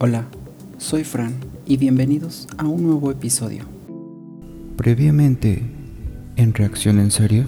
Hola, soy Fran y bienvenidos a un nuevo episodio. Previamente, en Reacción en Serio,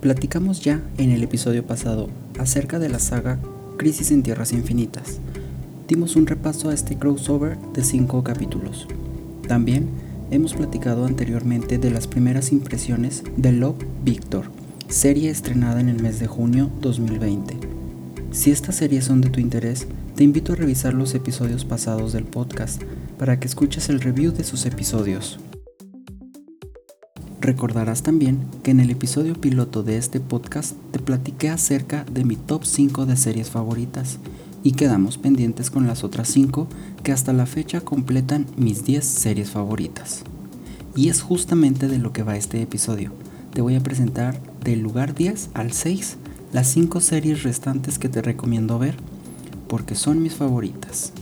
platicamos ya en el episodio pasado acerca de la saga Crisis en Tierras Infinitas. Dimos un repaso a este crossover de 5 capítulos. También hemos platicado anteriormente de las primeras impresiones de Love Victor, serie estrenada en el mes de junio 2020. Si estas series son de tu interés, te invito a revisar los episodios pasados del podcast para que escuches el review de sus episodios. Recordarás también que en el episodio piloto de este podcast te platiqué acerca de mi top 5 de series favoritas y quedamos pendientes con las otras 5 que hasta la fecha completan mis 10 series favoritas. Y es justamente de lo que va este episodio. Te voy a presentar del lugar 10 al 6 las 5 series restantes que te recomiendo ver porque son mis favoritas.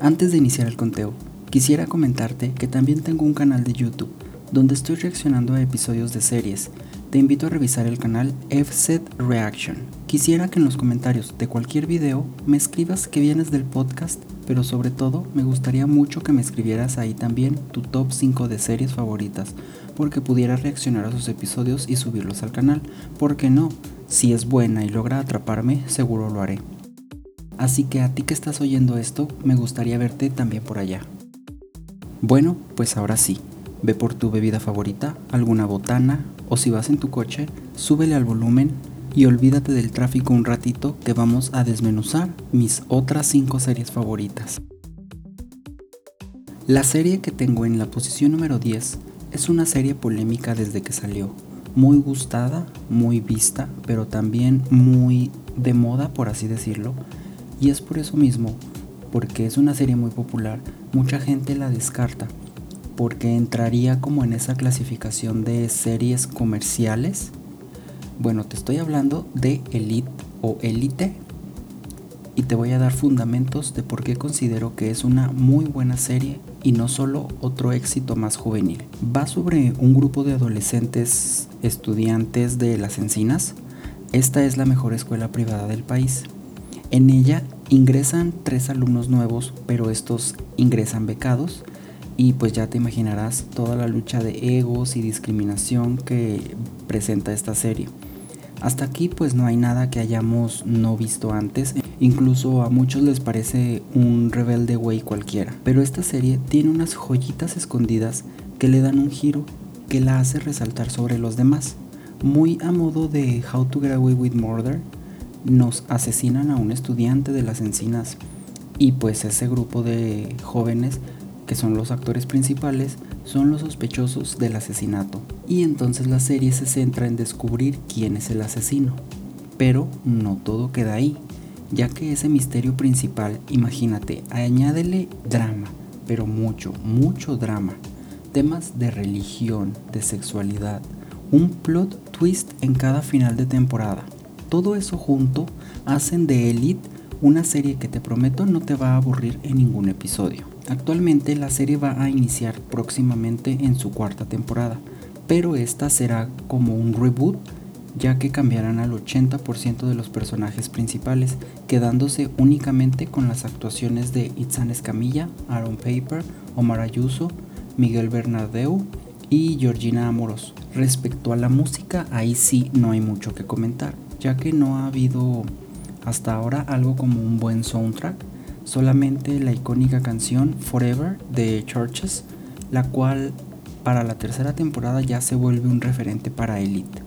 Antes de iniciar el conteo, quisiera comentarte que también tengo un canal de YouTube donde estoy reaccionando a episodios de series. Te invito a revisar el canal FZ Reaction. Quisiera que en los comentarios de cualquier video me escribas que vienes del podcast, pero sobre todo me gustaría mucho que me escribieras ahí también tu top 5 de series favoritas, porque pudiera reaccionar a sus episodios y subirlos al canal. ¿Por qué no? Si es buena y logra atraparme, seguro lo haré. Así que a ti que estás oyendo esto, me gustaría verte también por allá. Bueno, pues ahora sí, ve por tu bebida favorita, alguna botana, o si vas en tu coche, súbele al volumen y olvídate del tráfico un ratito que vamos a desmenuzar mis otras 5 series favoritas. La serie que tengo en la posición número 10 es una serie polémica desde que salió, muy gustada, muy vista, pero también muy de moda, por así decirlo. Y es por eso mismo, porque es una serie muy popular, mucha gente la descarta, porque entraría como en esa clasificación de series comerciales. Bueno, te estoy hablando de Elite o Elite y te voy a dar fundamentos de por qué considero que es una muy buena serie y no solo otro éxito más juvenil. Va sobre un grupo de adolescentes estudiantes de las encinas. Esta es la mejor escuela privada del país. En ella ingresan tres alumnos nuevos, pero estos ingresan becados. Y pues ya te imaginarás toda la lucha de egos y discriminación que presenta esta serie. Hasta aquí pues no hay nada que hayamos no visto antes, incluso a muchos les parece un rebelde güey cualquiera, pero esta serie tiene unas joyitas escondidas que le dan un giro que la hace resaltar sobre los demás. Muy a modo de How to Get Away with Murder, nos asesinan a un estudiante de las encinas y pues ese grupo de jóvenes que son los actores principales son los sospechosos del asesinato. Y entonces la serie se centra en descubrir quién es el asesino. Pero no todo queda ahí, ya que ese misterio principal, imagínate, añádele drama, pero mucho, mucho drama. Temas de religión, de sexualidad, un plot twist en cada final de temporada. Todo eso junto hacen de Elite una serie que te prometo no te va a aburrir en ningún episodio. Actualmente la serie va a iniciar próximamente en su cuarta temporada, pero esta será como un reboot ya que cambiarán al 80% de los personajes principales, quedándose únicamente con las actuaciones de Itzan Escamilla, Aaron Paper, Omar Ayuso, Miguel Bernardeu y Georgina Amoros. Respecto a la música, ahí sí no hay mucho que comentar, ya que no ha habido hasta ahora algo como un buen soundtrack, solamente la icónica canción Forever de Churches, la cual para la tercera temporada ya se vuelve un referente para Elite.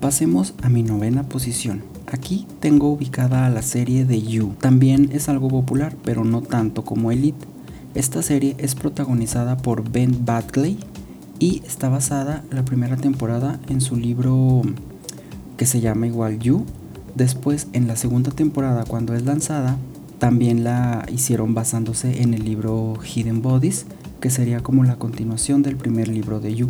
Pasemos a mi novena posición. Aquí tengo ubicada a la serie de You. También es algo popular, pero no tanto como Elite. Esta serie es protagonizada por Ben Badgley y está basada la primera temporada en su libro que se llama igual You. Después, en la segunda temporada, cuando es lanzada, también la hicieron basándose en el libro Hidden Bodies, que sería como la continuación del primer libro de You.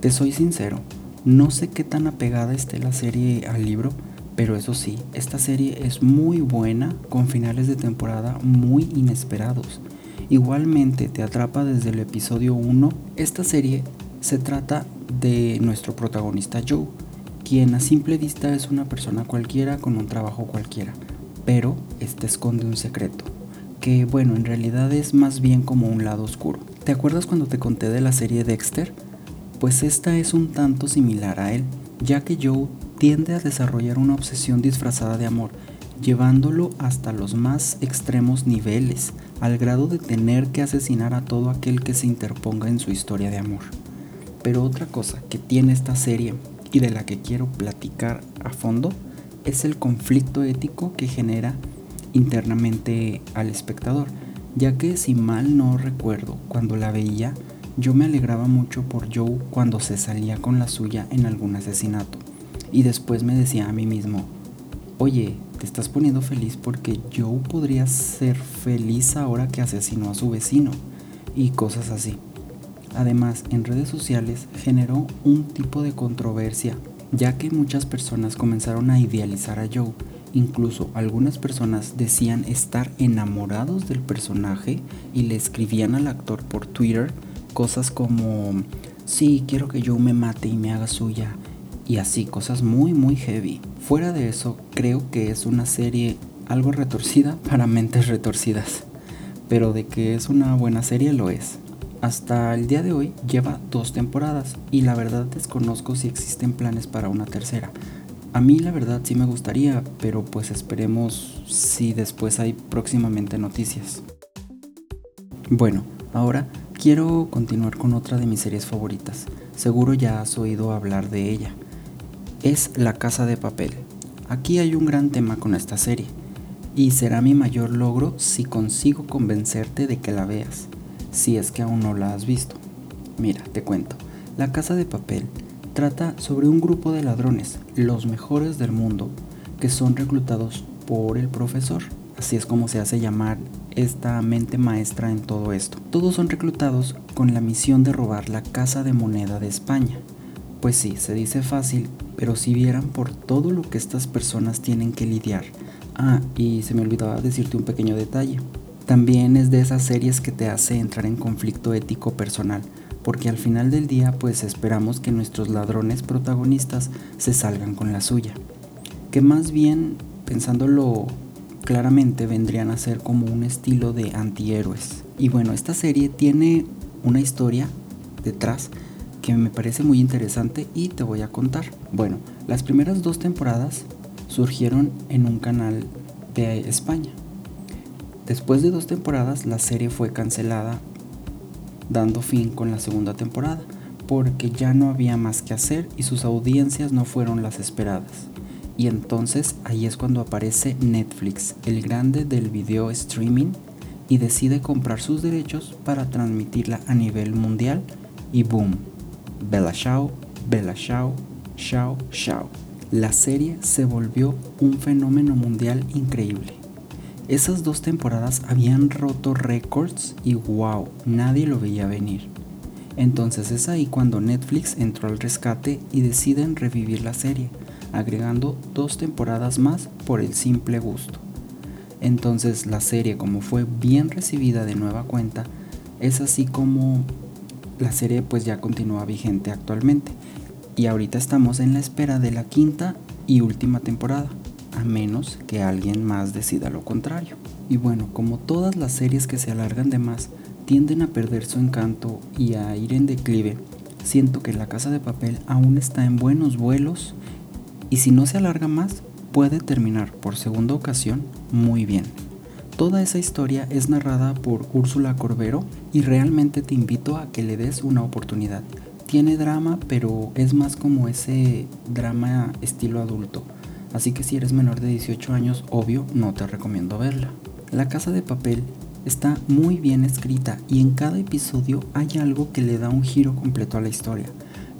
Te soy sincero, no sé qué tan apegada esté la serie al libro, pero eso sí, esta serie es muy buena con finales de temporada muy inesperados. Igualmente te atrapa desde el episodio 1. Esta serie se trata de nuestro protagonista Joe, quien a simple vista es una persona cualquiera con un trabajo cualquiera, pero este esconde un secreto, que bueno, en realidad es más bien como un lado oscuro. ¿Te acuerdas cuando te conté de la serie Dexter? Pues esta es un tanto similar a él, ya que Joe tiende a desarrollar una obsesión disfrazada de amor, llevándolo hasta los más extremos niveles, al grado de tener que asesinar a todo aquel que se interponga en su historia de amor. Pero otra cosa que tiene esta serie y de la que quiero platicar a fondo es el conflicto ético que genera internamente al espectador, ya que si mal no recuerdo, cuando la veía, yo me alegraba mucho por Joe cuando se salía con la suya en algún asesinato, y después me decía a mí mismo, oye, te estás poniendo feliz porque Joe podría ser feliz ahora que asesinó a su vecino, y cosas así. Además, en redes sociales generó un tipo de controversia ya que muchas personas comenzaron a idealizar a Joe. Incluso algunas personas decían estar enamorados del personaje y le escribían al actor por Twitter cosas como, sí, quiero que Joe me mate y me haga suya. Y así, cosas muy, muy heavy. Fuera de eso, creo que es una serie algo retorcida para mentes retorcidas. Pero de que es una buena serie lo es. Hasta el día de hoy lleva dos temporadas y la verdad desconozco si existen planes para una tercera. A mí la verdad sí me gustaría, pero pues esperemos si después hay próximamente noticias. Bueno, ahora quiero continuar con otra de mis series favoritas. Seguro ya has oído hablar de ella. Es La Casa de Papel. Aquí hay un gran tema con esta serie y será mi mayor logro si consigo convencerte de que la veas si es que aún no la has visto. Mira, te cuento. La Casa de Papel trata sobre un grupo de ladrones, los mejores del mundo, que son reclutados por el profesor. Así es como se hace llamar esta mente maestra en todo esto. Todos son reclutados con la misión de robar la Casa de Moneda de España. Pues sí, se dice fácil, pero si vieran por todo lo que estas personas tienen que lidiar. Ah, y se me olvidaba decirte un pequeño detalle. También es de esas series que te hace entrar en conflicto ético personal, porque al final del día pues esperamos que nuestros ladrones protagonistas se salgan con la suya, que más bien, pensándolo claramente, vendrían a ser como un estilo de antihéroes. Y bueno, esta serie tiene una historia detrás que me parece muy interesante y te voy a contar. Bueno, las primeras dos temporadas surgieron en un canal de España Después de dos temporadas, la serie fue cancelada, dando fin con la segunda temporada, porque ya no había más que hacer y sus audiencias no fueron las esperadas. Y entonces ahí es cuando aparece Netflix, el grande del video streaming, y decide comprar sus derechos para transmitirla a nivel mundial y boom, Bella Shao, Bella Shao, Shao, Shao. La serie se volvió un fenómeno mundial increíble. Esas dos temporadas habían roto récords y wow, nadie lo veía venir. Entonces es ahí cuando Netflix entró al rescate y deciden revivir la serie, agregando dos temporadas más por el simple gusto. Entonces la serie como fue bien recibida de nueva cuenta, es así como la serie pues ya continúa vigente actualmente. Y ahorita estamos en la espera de la quinta y última temporada a menos que alguien más decida lo contrario. Y bueno, como todas las series que se alargan de más tienden a perder su encanto y a ir en declive, siento que La Casa de Papel aún está en buenos vuelos y si no se alarga más, puede terminar por segunda ocasión muy bien. Toda esa historia es narrada por Úrsula Corbero y realmente te invito a que le des una oportunidad. Tiene drama, pero es más como ese drama estilo adulto así que si eres menor de 18 años, obvio, no te recomiendo verla. La Casa de Papel está muy bien escrita y en cada episodio hay algo que le da un giro completo a la historia.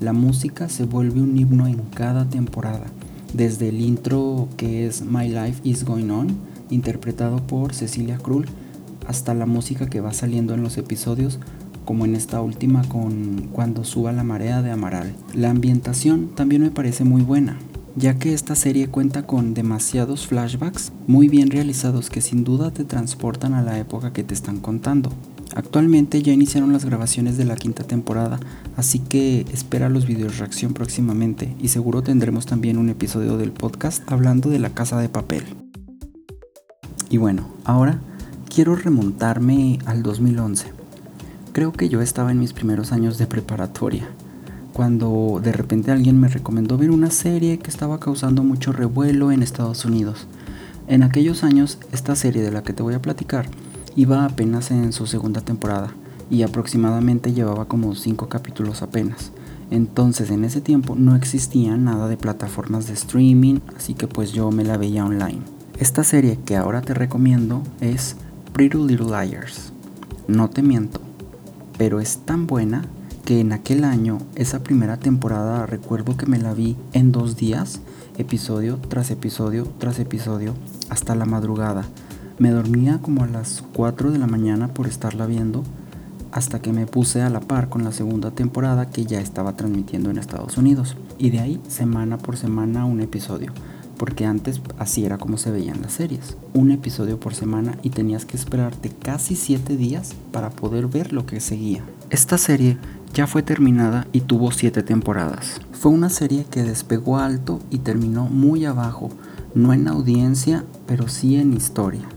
La música se vuelve un himno en cada temporada, desde el intro que es My Life is Going On, interpretado por Cecilia Krull, hasta la música que va saliendo en los episodios, como en esta última con Cuando suba la marea de Amaral. La ambientación también me parece muy buena, ya que esta serie cuenta con demasiados flashbacks muy bien realizados que sin duda te transportan a la época que te están contando. Actualmente ya iniciaron las grabaciones de la quinta temporada, así que espera los videos reacción próximamente y seguro tendremos también un episodio del podcast hablando de la casa de papel. Y bueno, ahora quiero remontarme al 2011. Creo que yo estaba en mis primeros años de preparatoria, cuando de repente alguien me recomendó ver una serie que estaba causando mucho revuelo en Estados Unidos. En aquellos años, esta serie de la que te voy a platicar iba apenas en su segunda temporada y aproximadamente llevaba como 5 capítulos apenas. Entonces en ese tiempo no existía nada de plataformas de streaming, así que pues yo me la veía online. Esta serie que ahora te recomiendo es Pretty Little Liars. No te miento, pero es tan buena que en aquel año, esa primera temporada, recuerdo que me la vi en dos días, episodio tras episodio tras episodio, hasta la madrugada. Me dormía como a las 4 de la mañana por estarla viendo, hasta que me puse a la par con la segunda temporada que ya estaba transmitiendo en Estados Unidos. Y de ahí, semana por semana, un episodio porque antes así era como se veían las series. Un episodio por semana y tenías que esperarte casi 7 días para poder ver lo que seguía. Esta serie ya fue terminada y tuvo 7 temporadas. Fue una serie que despegó alto y terminó muy abajo, no en audiencia, pero sí en historia.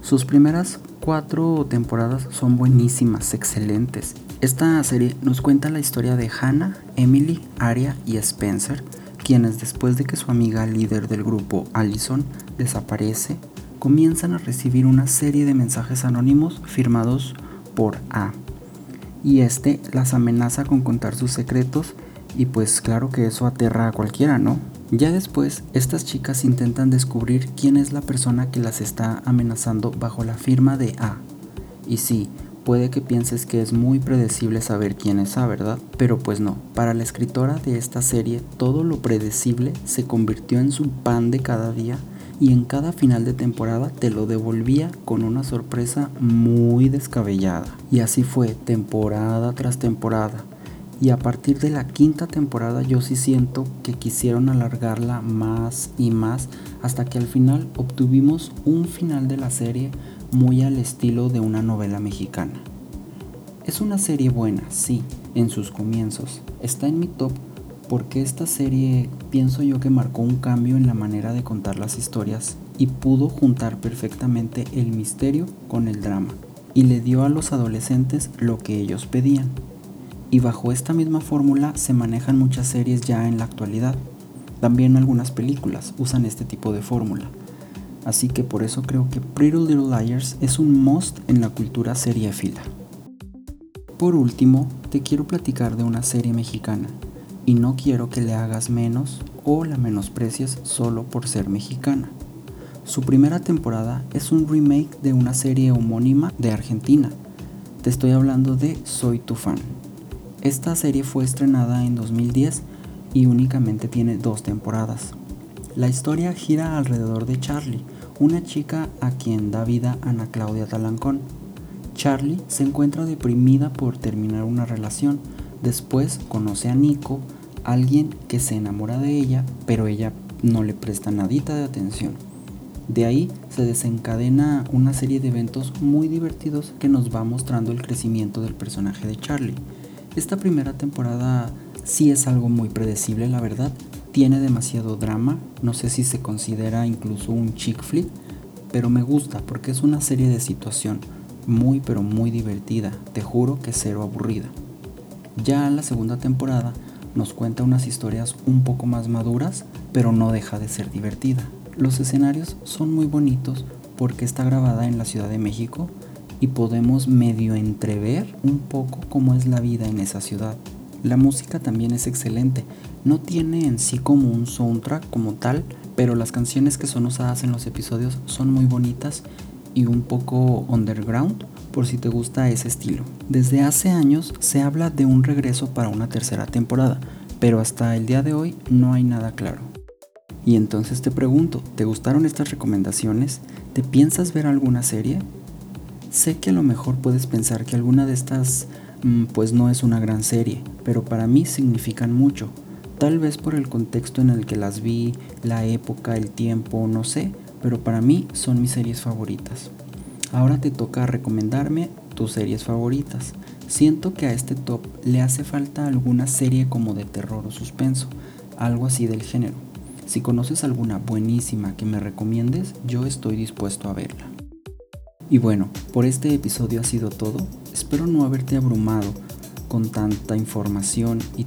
Sus primeras 4 temporadas son buenísimas, excelentes. Esta serie nos cuenta la historia de Hannah, Emily, Aria y Spencer, quienes después de que su amiga líder del grupo, Allison, desaparece, comienzan a recibir una serie de mensajes anónimos firmados por A. Y este las amenaza con contar sus secretos y pues claro que eso aterra a cualquiera, ¿no? Ya después, estas chicas intentan descubrir quién es la persona que las está amenazando bajo la firma de A. Y sí, Puede que pienses que es muy predecible saber quién es A, ¿verdad? Pero pues no, para la escritora de esta serie todo lo predecible se convirtió en su pan de cada día y en cada final de temporada te lo devolvía con una sorpresa muy descabellada. Y así fue, temporada tras temporada. Y a partir de la quinta temporada yo sí siento que quisieron alargarla más y más hasta que al final obtuvimos un final de la serie muy al estilo de una novela mexicana. Es una serie buena, sí, en sus comienzos. Está en mi top porque esta serie pienso yo que marcó un cambio en la manera de contar las historias y pudo juntar perfectamente el misterio con el drama y le dio a los adolescentes lo que ellos pedían. Y bajo esta misma fórmula se manejan muchas series ya en la actualidad. También algunas películas usan este tipo de fórmula. Así que por eso creo que Pretty Little Liars es un must en la cultura seriéfila. Por último, te quiero platicar de una serie mexicana, y no quiero que le hagas menos o la menosprecies solo por ser mexicana. Su primera temporada es un remake de una serie homónima de Argentina. Te estoy hablando de Soy tu fan. Esta serie fue estrenada en 2010 y únicamente tiene dos temporadas. La historia gira alrededor de Charlie, una chica a quien da vida Ana Claudia Talancón. Charlie se encuentra deprimida por terminar una relación. Después conoce a Nico, alguien que se enamora de ella, pero ella no le presta nadita de atención. De ahí se desencadena una serie de eventos muy divertidos que nos va mostrando el crecimiento del personaje de Charlie. Esta primera temporada sí es algo muy predecible, la verdad, tiene demasiado drama, no sé si se considera incluso un chick flick, pero me gusta porque es una serie de situación muy pero muy divertida, te juro que cero aburrida. Ya la segunda temporada nos cuenta unas historias un poco más maduras, pero no deja de ser divertida. Los escenarios son muy bonitos porque está grabada en la Ciudad de México y podemos medio entrever un poco cómo es la vida en esa ciudad. La música también es excelente. No tiene en sí como un soundtrack como tal, pero las canciones que son usadas en los episodios son muy bonitas y un poco underground por si te gusta ese estilo. Desde hace años se habla de un regreso para una tercera temporada, pero hasta el día de hoy no hay nada claro. Y entonces te pregunto, ¿te gustaron estas recomendaciones? ¿Te piensas ver alguna serie? Sé que a lo mejor puedes pensar que alguna de estas Mm, pues no es una gran serie, pero para mí significan mucho. Tal vez por el contexto en el que las vi, la época, el tiempo, no sé, pero para mí son mis series favoritas. Ahora te toca recomendarme tus series favoritas. Siento que a este top le hace falta alguna serie como de terror o suspenso, algo así del género. Si conoces alguna buenísima que me recomiendes, yo estoy dispuesto a verla. Y bueno, por este episodio ha sido todo. Espero no haberte abrumado con tanta información y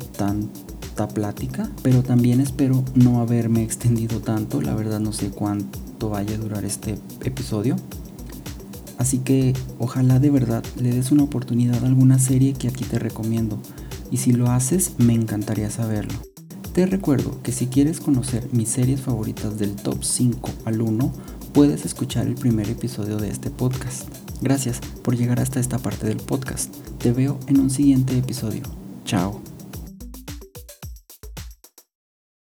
tanta plática, pero también espero no haberme extendido tanto. La verdad no sé cuánto vaya a durar este episodio. Así que ojalá de verdad le des una oportunidad a alguna serie que aquí te recomiendo. Y si lo haces, me encantaría saberlo. Te recuerdo que si quieres conocer mis series favoritas del top 5 al 1, puedes escuchar el primer episodio de este podcast. Gracias por llegar hasta esta parte del podcast. Te veo en un siguiente episodio. Chao.